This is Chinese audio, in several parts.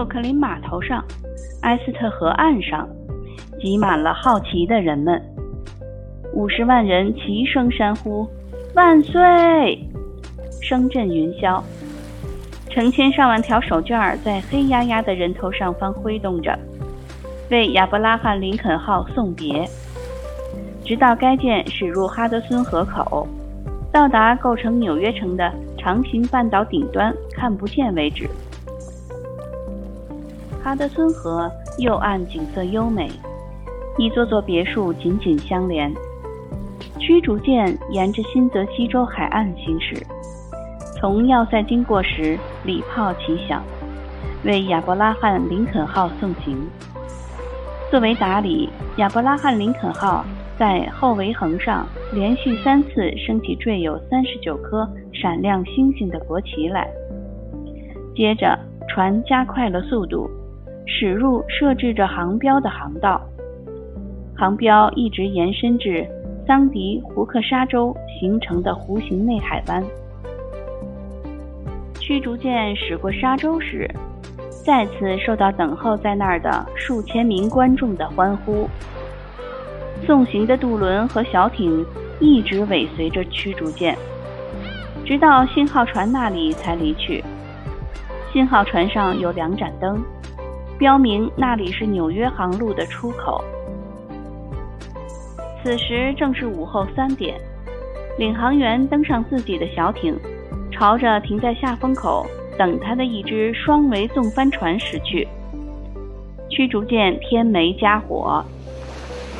洛克林码头上、埃斯特河岸上，挤满了好奇的人们。五十万人齐声山呼：“万岁！”声震云霄。成千上万条手绢在黑压压的人头上方挥动着，为亚伯拉罕·林肯号送别。直到该舰驶入哈德森河口，到达构成纽约城的长形半岛顶端看不见为止。哈德森河右岸景色优美，一座座别墅紧紧相连。驱逐舰沿着新泽西州海岸行驶。从要塞经过时，礼炮齐响，为亚伯拉罕·林肯号送行。作为打理，亚伯拉罕·林肯号在后桅横上连续三次升起缀有三十九颗闪亮星星的国旗来。接着，船加快了速度，驶入设置着航标的航道。航标一直延伸至桑迪胡克沙州形成的弧形内海湾。驱逐舰驶过沙洲时，再次受到等候在那儿的数千名观众的欢呼。送行的渡轮和小艇一直尾随着驱逐舰，直到信号船那里才离去。信号船上有两盏灯，标明那里是纽约航路的出口。此时正是午后三点，领航员登上自己的小艇。朝着停在下风口等他的一只双桅纵帆船驶去。驱逐舰添煤加火，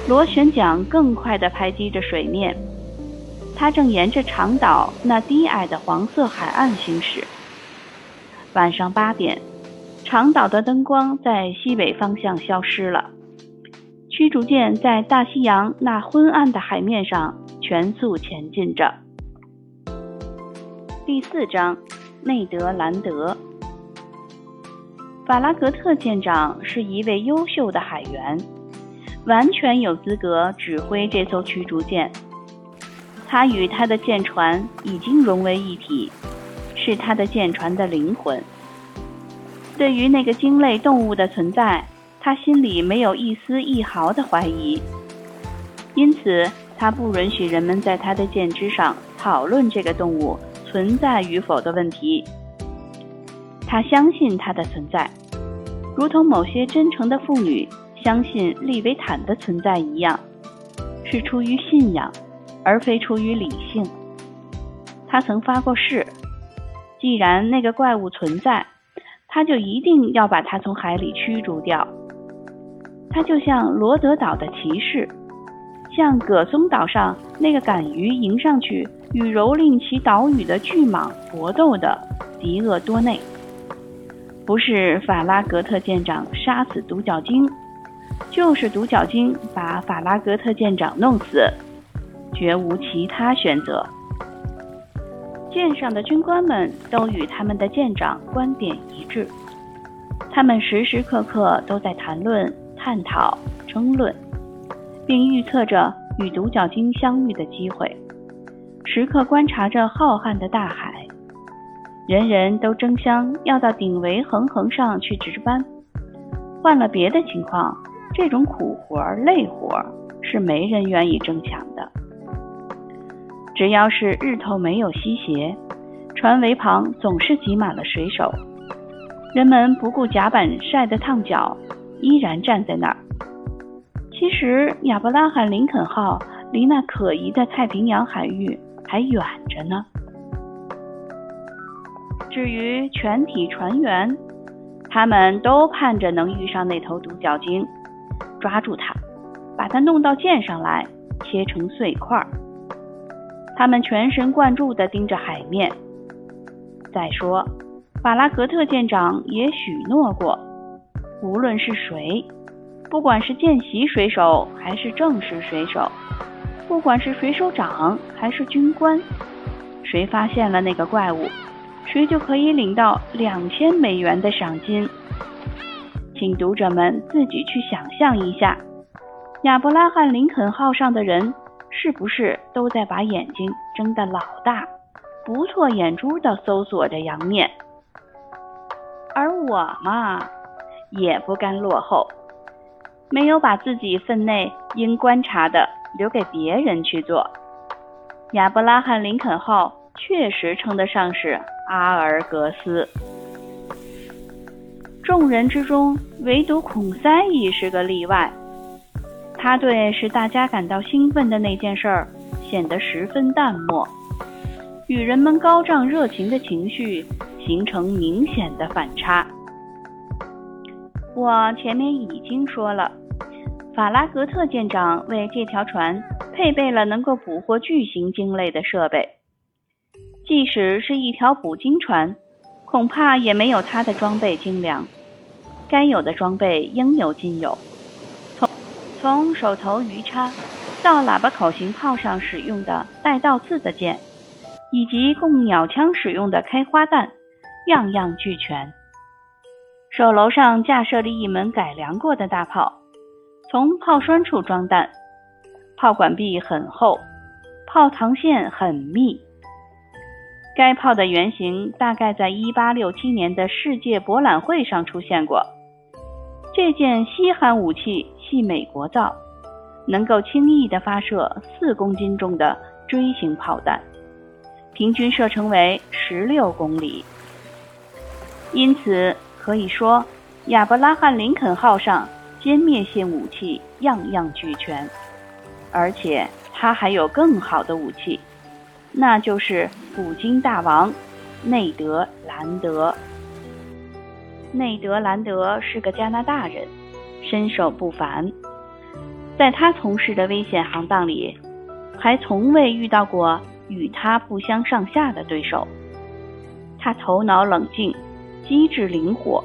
螺旋桨更快地拍击着水面。它正沿着长岛那低矮的黄色海岸行驶。晚上八点，长岛的灯光在西北方向消失了。驱逐舰在大西洋那昏暗的海面上全速前进着。第四章，内德兰德。法拉格特舰长是一位优秀的海员，完全有资格指挥这艘驱逐舰。他与他的舰船已经融为一体，是他的舰船的灵魂。对于那个鲸类动物的存在，他心里没有一丝一毫的怀疑，因此他不允许人们在他的舰只上讨论这个动物。存在与否的问题，他相信它的存在，如同某些真诚的妇女相信利维坦的存在一样，是出于信仰，而非出于理性。他曾发过誓，既然那个怪物存在，他就一定要把它从海里驱逐掉。他就像罗德岛的骑士，像葛松岛上那个敢于迎上去。与蹂躏其岛屿的巨蟒搏斗的迪厄多内，不是法拉格特舰长杀死独角鲸，就是独角鲸把法拉格特舰长弄死，绝无其他选择。舰上的军官们都与他们的舰长观点一致，他们时时刻刻都在谈论、探讨、争论，并预测着与独角鲸相遇的机会。时刻观察着浩瀚的大海，人人都争相要到顶围横横上去值班。换了别的情况，这种苦活累活是没人愿意争抢的。只要是日头没有西斜，船桅旁总是挤满了水手，人们不顾甲板晒得烫脚，依然站在那儿。其实，亚伯拉罕·林肯号离那可疑的太平洋海域。还远着呢。至于全体船员，他们都盼着能遇上那头独角鲸，抓住它，把它弄到舰上来，切成碎块。他们全神贯注地盯着海面。再说，法拉格特舰长也许诺过，无论是谁，不管是见习水手还是正式水手。不管是水手长还是军官，谁发现了那个怪物，谁就可以领到两千美元的赏金。请读者们自己去想象一下，亚伯拉罕·林肯号上的人是不是都在把眼睛睁得老大，不错眼珠地搜索着洋面？而我嘛，也不甘落后，没有把自己分内应观察的留给别人去做。亚伯拉罕·林肯号确实称得上是阿尔格斯。众人之中，唯独孔塞伊是个例外。他对使大家感到兴奋的那件事儿显得十分淡漠，与人们高涨热情的情绪形成明显的反差。我前面已经说了，法拉格特舰长为这条船配备了能够捕获巨型鲸类的设备，即使是一条捕鲸船，恐怕也没有他的装备精良。该有的装备应有尽有，从手头鱼叉到喇叭口型炮上使用的带倒刺的箭，以及供鸟枪使用的开花弹，样样俱全。手楼上架设了一门改良过的大炮，从炮栓处装弹，炮管壁很厚，炮膛线很密。该炮的原型大概在1867年的世界博览会上出现过。这件西寒武器系美国造，能够轻易地发射四公斤重的锥形炮弹，平均射程为十六公里。因此可以说，亚伯拉罕·林肯号上歼灭性武器样样俱全，而且它还有更好的武器，那就是捕鲸大王内德·兰德。内德兰德是个加拿大人，身手不凡。在他从事的危险行当里，还从未遇到过与他不相上下的对手。他头脑冷静，机智灵活，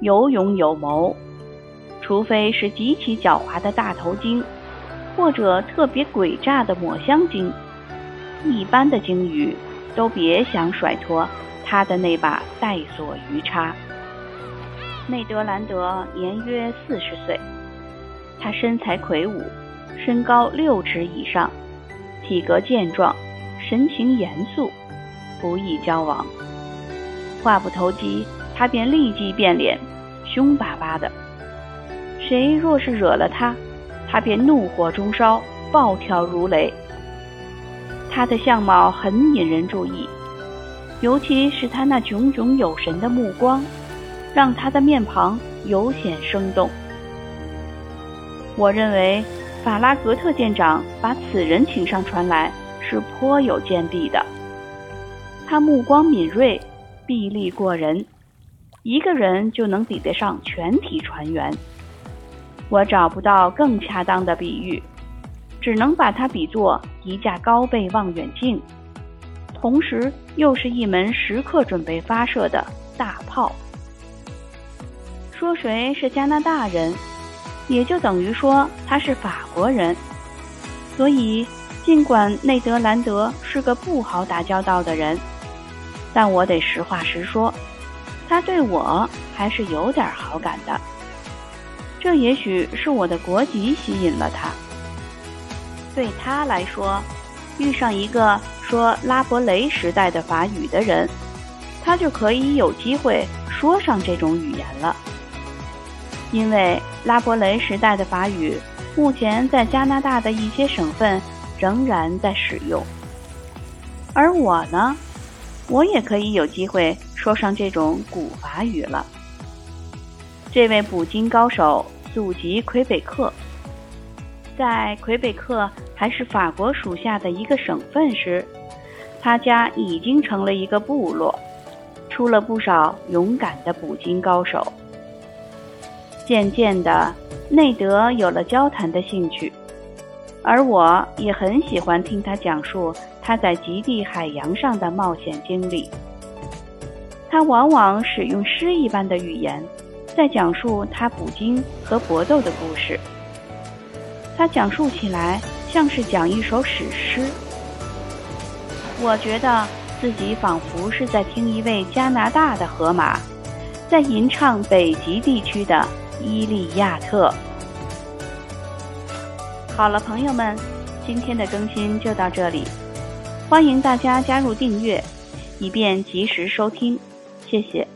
有勇有谋。除非是极其狡猾的大头鲸，或者特别诡诈的抹香鲸，一般的鲸鱼都别想甩脱他的那把带锁鱼叉。内德兰德年约四十岁，他身材魁梧，身高六尺以上，体格健壮，神情严肃，不易交往。话不投机，他便立即变脸，凶巴巴的。谁若是惹了他，他便怒火中烧，暴跳如雷。他的相貌很引人注意，尤其是他那炯炯有神的目光。让他的面庞尤显生动。我认为法拉格特舰长把此人请上船来是颇有见地的。他目光敏锐，臂力过人，一个人就能抵得上全体船员。我找不到更恰当的比喻，只能把它比作一架高倍望远镜，同时又是一门时刻准备发射的大炮。说谁是加拿大人，也就等于说他是法国人。所以，尽管内德兰德是个不好打交道的人，但我得实话实说，他对我还是有点好感的。这也许是我的国籍吸引了他。对他来说，遇上一个说拉伯雷时代的法语的人，他就可以有机会说上这种语言了。因为拉伯雷时代的法语目前在加拿大的一些省份仍然在使用，而我呢，我也可以有机会说上这种古法语了。这位捕鲸高手祖籍魁北克，在魁北克还是法国属下的一个省份时，他家已经成了一个部落，出了不少勇敢的捕鲸高手。渐渐的，内德有了交谈的兴趣，而我也很喜欢听他讲述他在极地海洋上的冒险经历。他往往使用诗一般的语言，在讲述他捕鲸和搏斗的故事。他讲述起来像是讲一首史诗。我觉得自己仿佛是在听一位加拿大的河马，在吟唱北极地区的。伊利亚特。好了，朋友们，今天的更新就到这里，欢迎大家加入订阅，以便及时收听，谢谢。